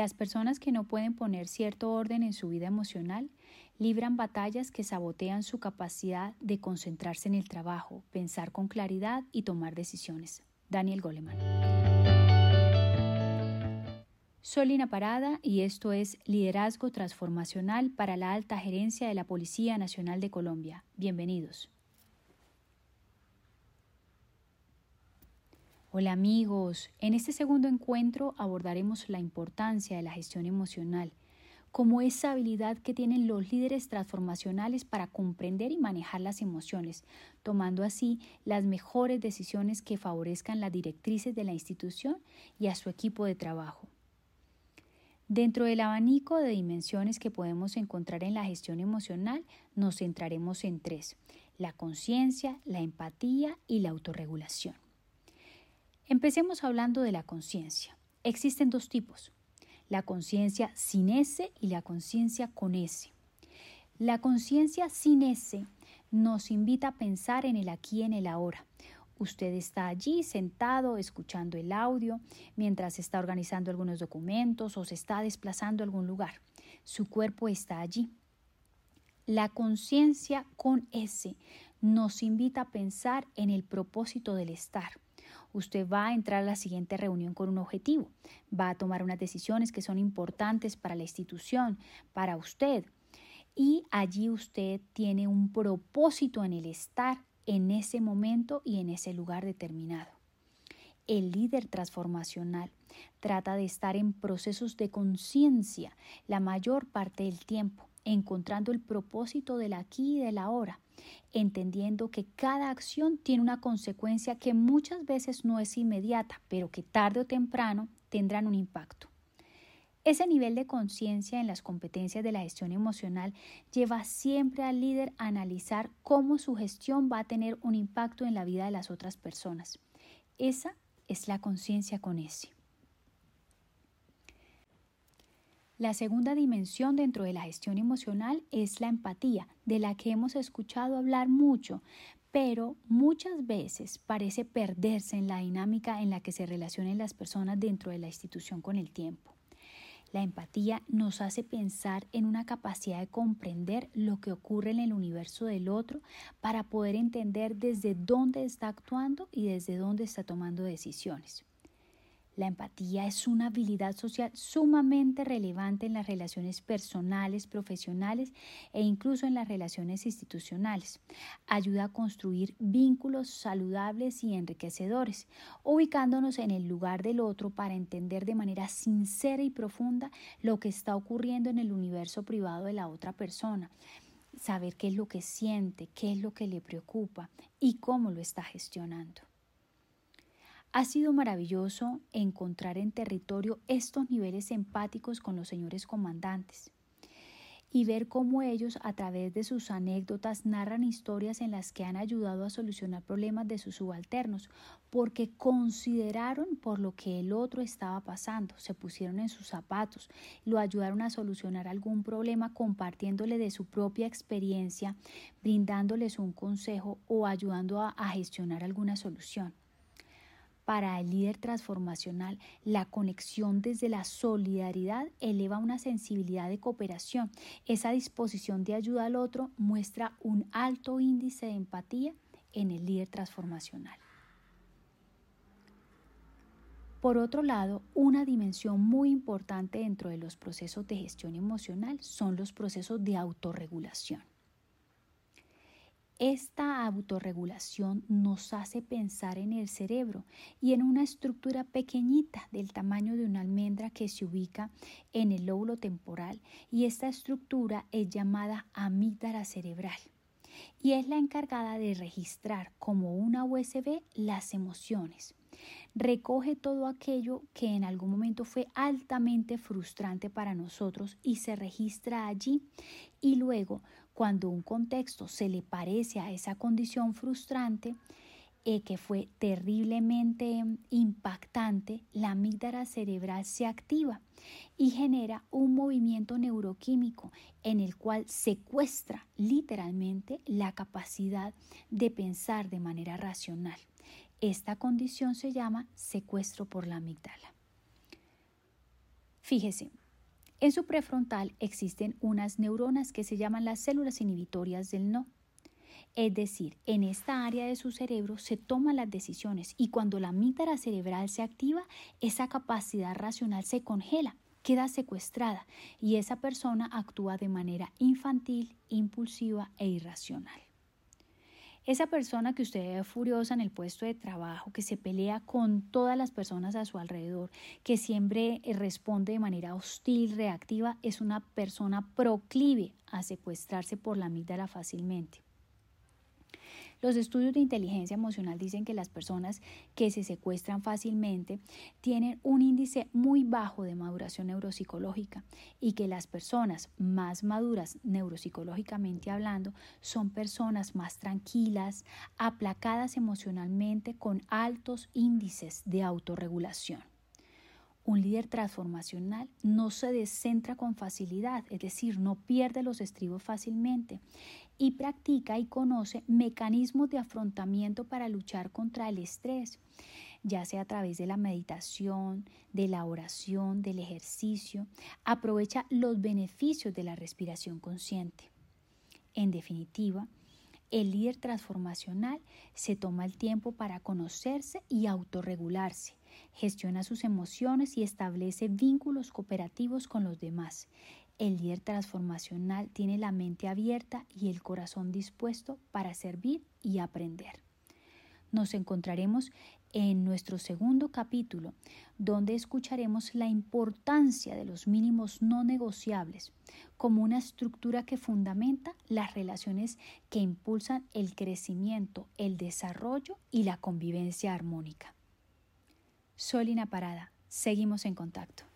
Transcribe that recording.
Las personas que no pueden poner cierto orden en su vida emocional libran batallas que sabotean su capacidad de concentrarse en el trabajo, pensar con claridad y tomar decisiones. Daniel Goleman. Soy Lina Parada y esto es Liderazgo Transformacional para la Alta Gerencia de la Policía Nacional de Colombia. Bienvenidos. Hola amigos, en este segundo encuentro abordaremos la importancia de la gestión emocional como esa habilidad que tienen los líderes transformacionales para comprender y manejar las emociones, tomando así las mejores decisiones que favorezcan las directrices de la institución y a su equipo de trabajo. Dentro del abanico de dimensiones que podemos encontrar en la gestión emocional, nos centraremos en tres, la conciencia, la empatía y la autorregulación. Empecemos hablando de la conciencia. Existen dos tipos, la conciencia sin S y la conciencia con S. La conciencia sin S nos invita a pensar en el aquí y en el ahora. Usted está allí sentado escuchando el audio mientras está organizando algunos documentos o se está desplazando a algún lugar. Su cuerpo está allí. La conciencia con S nos invita a pensar en el propósito del estar usted va a entrar a la siguiente reunión con un objetivo, va a tomar unas decisiones que son importantes para la institución, para usted. Y allí usted tiene un propósito en el estar en ese momento y en ese lugar determinado. El líder transformacional trata de estar en procesos de conciencia la mayor parte del tiempo, encontrando el propósito del aquí y del ahora, entendiendo que cada acción tiene una consecuencia que muchas veces no es inmediata, pero que tarde o temprano tendrán un impacto. Ese nivel de conciencia en las competencias de la gestión emocional lleva siempre al líder a analizar cómo su gestión va a tener un impacto en la vida de las otras personas. Esa es la conciencia con ese. La segunda dimensión dentro de la gestión emocional es la empatía, de la que hemos escuchado hablar mucho, pero muchas veces parece perderse en la dinámica en la que se relacionan las personas dentro de la institución con el tiempo. La empatía nos hace pensar en una capacidad de comprender lo que ocurre en el universo del otro para poder entender desde dónde está actuando y desde dónde está tomando decisiones. La empatía es una habilidad social sumamente relevante en las relaciones personales, profesionales e incluso en las relaciones institucionales. Ayuda a construir vínculos saludables y enriquecedores, ubicándonos en el lugar del otro para entender de manera sincera y profunda lo que está ocurriendo en el universo privado de la otra persona saber qué es lo que siente, qué es lo que le preocupa y cómo lo está gestionando. Ha sido maravilloso encontrar en territorio estos niveles empáticos con los señores comandantes y ver cómo ellos a través de sus anécdotas narran historias en las que han ayudado a solucionar problemas de sus subalternos, porque consideraron por lo que el otro estaba pasando, se pusieron en sus zapatos, lo ayudaron a solucionar algún problema compartiéndole de su propia experiencia, brindándoles un consejo o ayudando a, a gestionar alguna solución. Para el líder transformacional, la conexión desde la solidaridad eleva una sensibilidad de cooperación. Esa disposición de ayuda al otro muestra un alto índice de empatía en el líder transformacional. Por otro lado, una dimensión muy importante dentro de los procesos de gestión emocional son los procesos de autorregulación. Esta autorregulación nos hace pensar en el cerebro y en una estructura pequeñita del tamaño de una almendra que se ubica en el lóbulo temporal y esta estructura es llamada amígdala cerebral y es la encargada de registrar como una USB las emociones. Recoge todo aquello que en algún momento fue altamente frustrante para nosotros y se registra allí y luego cuando un contexto se le parece a esa condición frustrante, eh, que fue terriblemente impactante, la amígdala cerebral se activa y genera un movimiento neuroquímico en el cual secuestra literalmente la capacidad de pensar de manera racional. Esta condición se llama secuestro por la amígdala. Fíjese, en su prefrontal existen unas neuronas que se llaman las células inhibitorias del no. Es decir, en esta área de su cerebro se toman las decisiones y cuando la amígdala cerebral se activa, esa capacidad racional se congela, queda secuestrada y esa persona actúa de manera infantil, impulsiva e irracional. Esa persona que usted ve furiosa en el puesto de trabajo, que se pelea con todas las personas a su alrededor, que siempre eh, responde de manera hostil, reactiva, es una persona proclive a secuestrarse por la amígdala fácilmente. Los estudios de inteligencia emocional dicen que las personas que se secuestran fácilmente tienen un índice muy bajo de maduración neuropsicológica y que las personas más maduras neuropsicológicamente hablando son personas más tranquilas, aplacadas emocionalmente con altos índices de autorregulación. Un líder transformacional no se descentra con facilidad, es decir, no pierde los estribos fácilmente y practica y conoce mecanismos de afrontamiento para luchar contra el estrés, ya sea a través de la meditación, de la oración, del ejercicio, aprovecha los beneficios de la respiración consciente. En definitiva, el líder transformacional se toma el tiempo para conocerse y autorregularse, gestiona sus emociones y establece vínculos cooperativos con los demás. El líder transformacional tiene la mente abierta y el corazón dispuesto para servir y aprender. Nos encontraremos en nuestro segundo capítulo, donde escucharemos la importancia de los mínimos no negociables como una estructura que fundamenta las relaciones que impulsan el crecimiento, el desarrollo y la convivencia armónica. Solina Parada, seguimos en contacto.